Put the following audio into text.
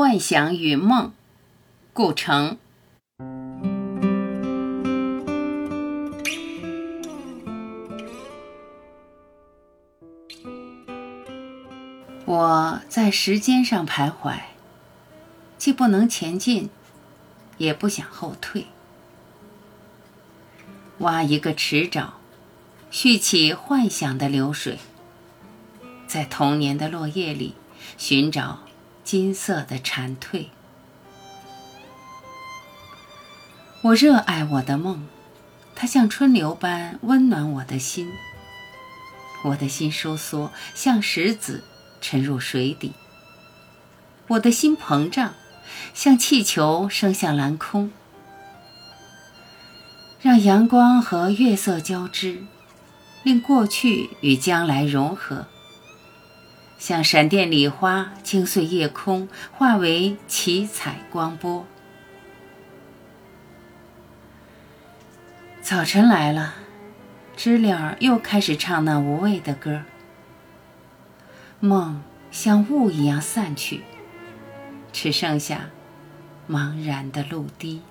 幻想与梦，顾城。我在时间上徘徊，既不能前进，也不想后退。挖一个池沼，蓄起幻想的流水，在童年的落叶里寻找金色的蝉蜕。我热爱我的梦，它像春流般温暖我的心。我的心收缩，像石子沉入水底；我的心膨胀，像气球升向蓝空。让阳光和月色交织，令过去与将来融合，像闪电礼花惊碎夜空，化为七彩光波。早晨来了，知了又开始唱那无味的歌。梦像雾一样散去，只剩下茫然的陆地。